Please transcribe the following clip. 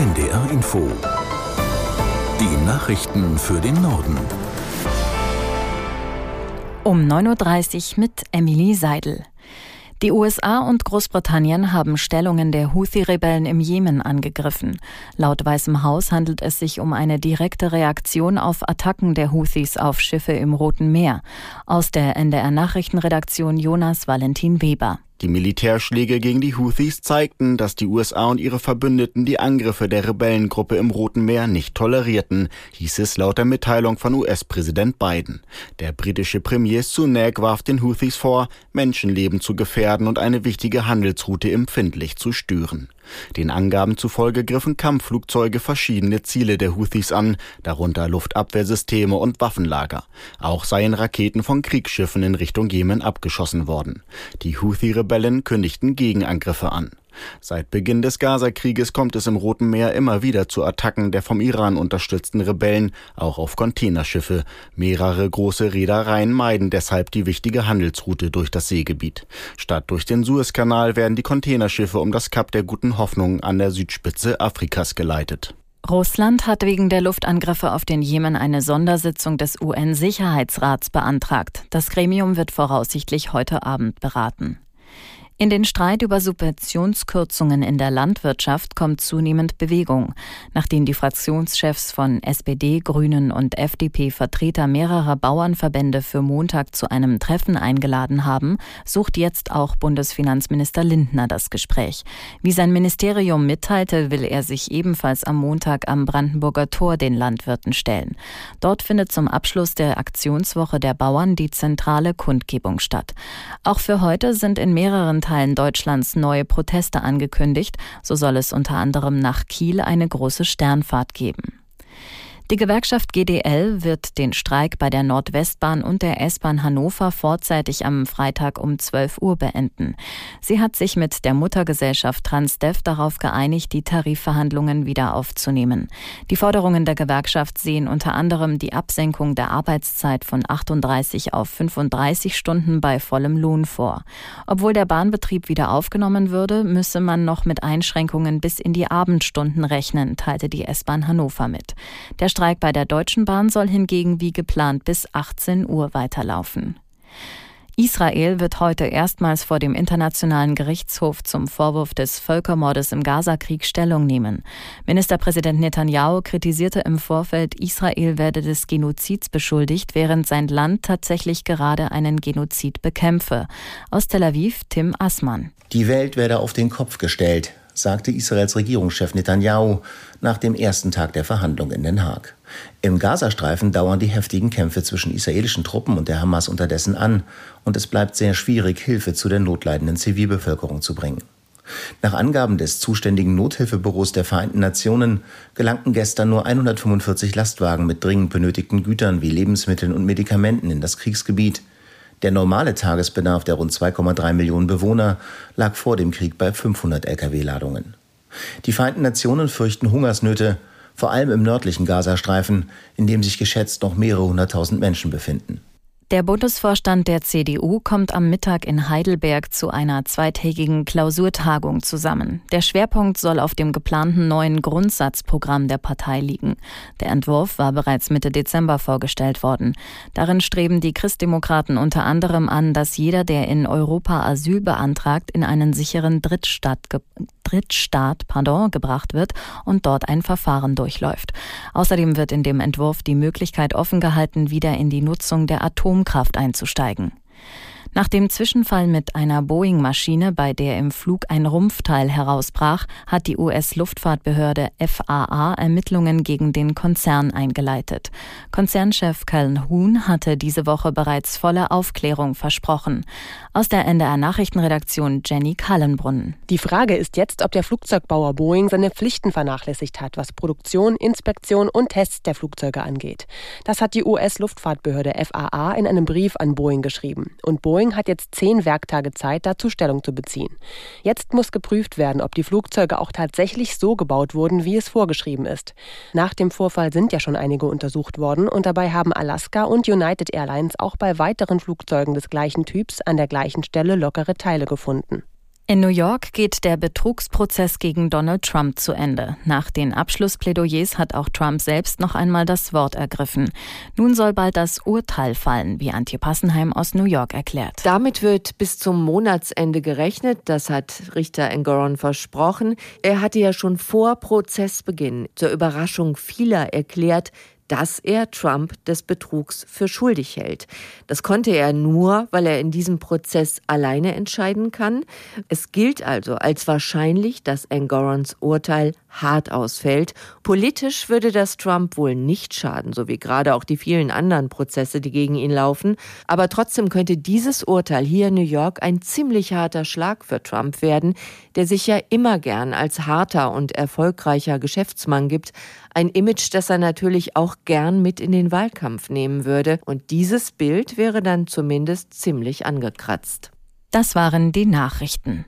NDR Info. Die Nachrichten für den Norden. Um 9.30 Uhr mit Emily Seidel. Die USA und Großbritannien haben Stellungen der Houthi-Rebellen im Jemen angegriffen. Laut Weißem Haus handelt es sich um eine direkte Reaktion auf Attacken der Houthis auf Schiffe im Roten Meer. Aus der NDR Nachrichtenredaktion Jonas Valentin Weber. Die Militärschläge gegen die Houthis zeigten, dass die USA und ihre Verbündeten die Angriffe der Rebellengruppe im Roten Meer nicht tolerierten, hieß es laut der Mitteilung von US-Präsident Biden. Der britische Premier Sunak warf den Houthis vor, Menschenleben zu gefährden und eine wichtige Handelsroute empfindlich zu stören. Den Angaben zufolge griffen Kampfflugzeuge verschiedene Ziele der Houthis an, darunter Luftabwehrsysteme und Waffenlager. Auch seien Raketen von Kriegsschiffen in Richtung Jemen abgeschossen worden. Die Houthi-Rebellen kündigten Gegenangriffe an. Seit Beginn des Gaza-Krieges kommt es im Roten Meer immer wieder zu Attacken der vom Iran unterstützten Rebellen, auch auf Containerschiffe. Mehrere große Reedereien meiden deshalb die wichtige Handelsroute durch das Seegebiet. Statt durch den Suezkanal werden die Containerschiffe um das Kap der Guten Hoffnung an der Südspitze Afrikas geleitet. Russland hat wegen der Luftangriffe auf den Jemen eine Sondersitzung des UN-Sicherheitsrats beantragt. Das Gremium wird voraussichtlich heute Abend beraten. In den Streit über Subventionskürzungen in der Landwirtschaft kommt zunehmend Bewegung. Nachdem die Fraktionschefs von SPD, Grünen und FDP Vertreter mehrerer Bauernverbände für Montag zu einem Treffen eingeladen haben, sucht jetzt auch Bundesfinanzminister Lindner das Gespräch. Wie sein Ministerium mitteilte, will er sich ebenfalls am Montag am Brandenburger Tor den Landwirten stellen. Dort findet zum Abschluss der Aktionswoche der Bauern die zentrale Kundgebung statt. Auch für heute sind in mehreren Teilen Deutschlands neue Proteste angekündigt. So soll es unter anderem nach Kiel eine große Sternfahrt geben. Die Gewerkschaft GDL wird den Streik bei der Nordwestbahn und der S-Bahn Hannover vorzeitig am Freitag um 12 Uhr beenden. Sie hat sich mit der Muttergesellschaft Transdev darauf geeinigt, die Tarifverhandlungen wieder aufzunehmen. Die Forderungen der Gewerkschaft sehen unter anderem die Absenkung der Arbeitszeit von 38 auf 35 Stunden bei vollem Lohn vor. Obwohl der Bahnbetrieb wieder aufgenommen würde, müsse man noch mit Einschränkungen bis in die Abendstunden rechnen, teilte die S-Bahn Hannover mit. Der Streik bei der Deutschen Bahn soll hingegen wie geplant bis 18 Uhr weiterlaufen. Israel wird heute erstmals vor dem Internationalen Gerichtshof zum Vorwurf des Völkermordes im Gazakrieg Stellung nehmen. Ministerpräsident Netanyahu kritisierte im Vorfeld, Israel werde des Genozids beschuldigt, während sein Land tatsächlich gerade einen Genozid bekämpfe. Aus Tel Aviv Tim Assmann. Die Welt werde auf den Kopf gestellt sagte Israels Regierungschef Netanyahu nach dem ersten Tag der Verhandlung in Den Haag. Im Gazastreifen dauern die heftigen Kämpfe zwischen israelischen Truppen und der Hamas unterdessen an, und es bleibt sehr schwierig, Hilfe zu der notleidenden Zivilbevölkerung zu bringen. Nach Angaben des zuständigen Nothilfebüros der Vereinten Nationen gelangten gestern nur 145 Lastwagen mit dringend benötigten Gütern wie Lebensmitteln und Medikamenten in das Kriegsgebiet. Der normale Tagesbedarf der rund 2,3 Millionen Bewohner lag vor dem Krieg bei 500 Lkw-Ladungen. Die Vereinten Nationen fürchten Hungersnöte, vor allem im nördlichen Gazastreifen, in dem sich geschätzt noch mehrere hunderttausend Menschen befinden. Der Bundesvorstand der CDU kommt am Mittag in Heidelberg zu einer zweitägigen Klausurtagung zusammen. Der Schwerpunkt soll auf dem geplanten neuen Grundsatzprogramm der Partei liegen. Der Entwurf war bereits Mitte Dezember vorgestellt worden. Darin streben die Christdemokraten unter anderem an, dass jeder, der in Europa Asyl beantragt, in einen sicheren Drittstaat, Drittstaat pardon, gebracht wird und dort ein Verfahren durchläuft. Außerdem wird in dem Entwurf die Möglichkeit offen gehalten, wieder in die Nutzung der Atom Atomkraft einzusteigen. Nach dem Zwischenfall mit einer Boeing-Maschine, bei der im Flug ein Rumpfteil herausbrach, hat die US-Luftfahrtbehörde FAA Ermittlungen gegen den Konzern eingeleitet. Konzernchef Callan Huhn hatte diese Woche bereits volle Aufklärung versprochen. Aus der NDR Nachrichtenredaktion Jenny Kallenbrunn. Die Frage ist jetzt, ob der Flugzeugbauer Boeing seine Pflichten vernachlässigt hat, was Produktion, Inspektion und Tests der Flugzeuge angeht. Das hat die US-Luftfahrtbehörde FAA in einem Brief an Boeing geschrieben. Und Boeing Boeing hat jetzt zehn Werktage Zeit, dazu Stellung zu beziehen. Jetzt muss geprüft werden, ob die Flugzeuge auch tatsächlich so gebaut wurden, wie es vorgeschrieben ist. Nach dem Vorfall sind ja schon einige untersucht worden und dabei haben Alaska und United Airlines auch bei weiteren Flugzeugen des gleichen Typs an der gleichen Stelle lockere Teile gefunden. In New York geht der Betrugsprozess gegen Donald Trump zu Ende. Nach den Abschlussplädoyers hat auch Trump selbst noch einmal das Wort ergriffen. Nun soll bald das Urteil fallen, wie Antje Passenheim aus New York erklärt. Damit wird bis zum Monatsende gerechnet. Das hat Richter Engoron versprochen. Er hatte ja schon vor Prozessbeginn zur Überraschung vieler erklärt, dass er Trump des Betrugs für schuldig hält. Das konnte er nur, weil er in diesem Prozess alleine entscheiden kann. Es gilt also als wahrscheinlich, dass Angorons Urteil hart ausfällt. Politisch würde das Trump wohl nicht schaden, so wie gerade auch die vielen anderen Prozesse, die gegen ihn laufen. Aber trotzdem könnte dieses Urteil hier in New York ein ziemlich harter Schlag für Trump werden, der sich ja immer gern als harter und erfolgreicher Geschäftsmann gibt. Ein Image, das er natürlich auch gern mit in den Wahlkampf nehmen würde. Und dieses Bild wäre dann zumindest ziemlich angekratzt. Das waren die Nachrichten.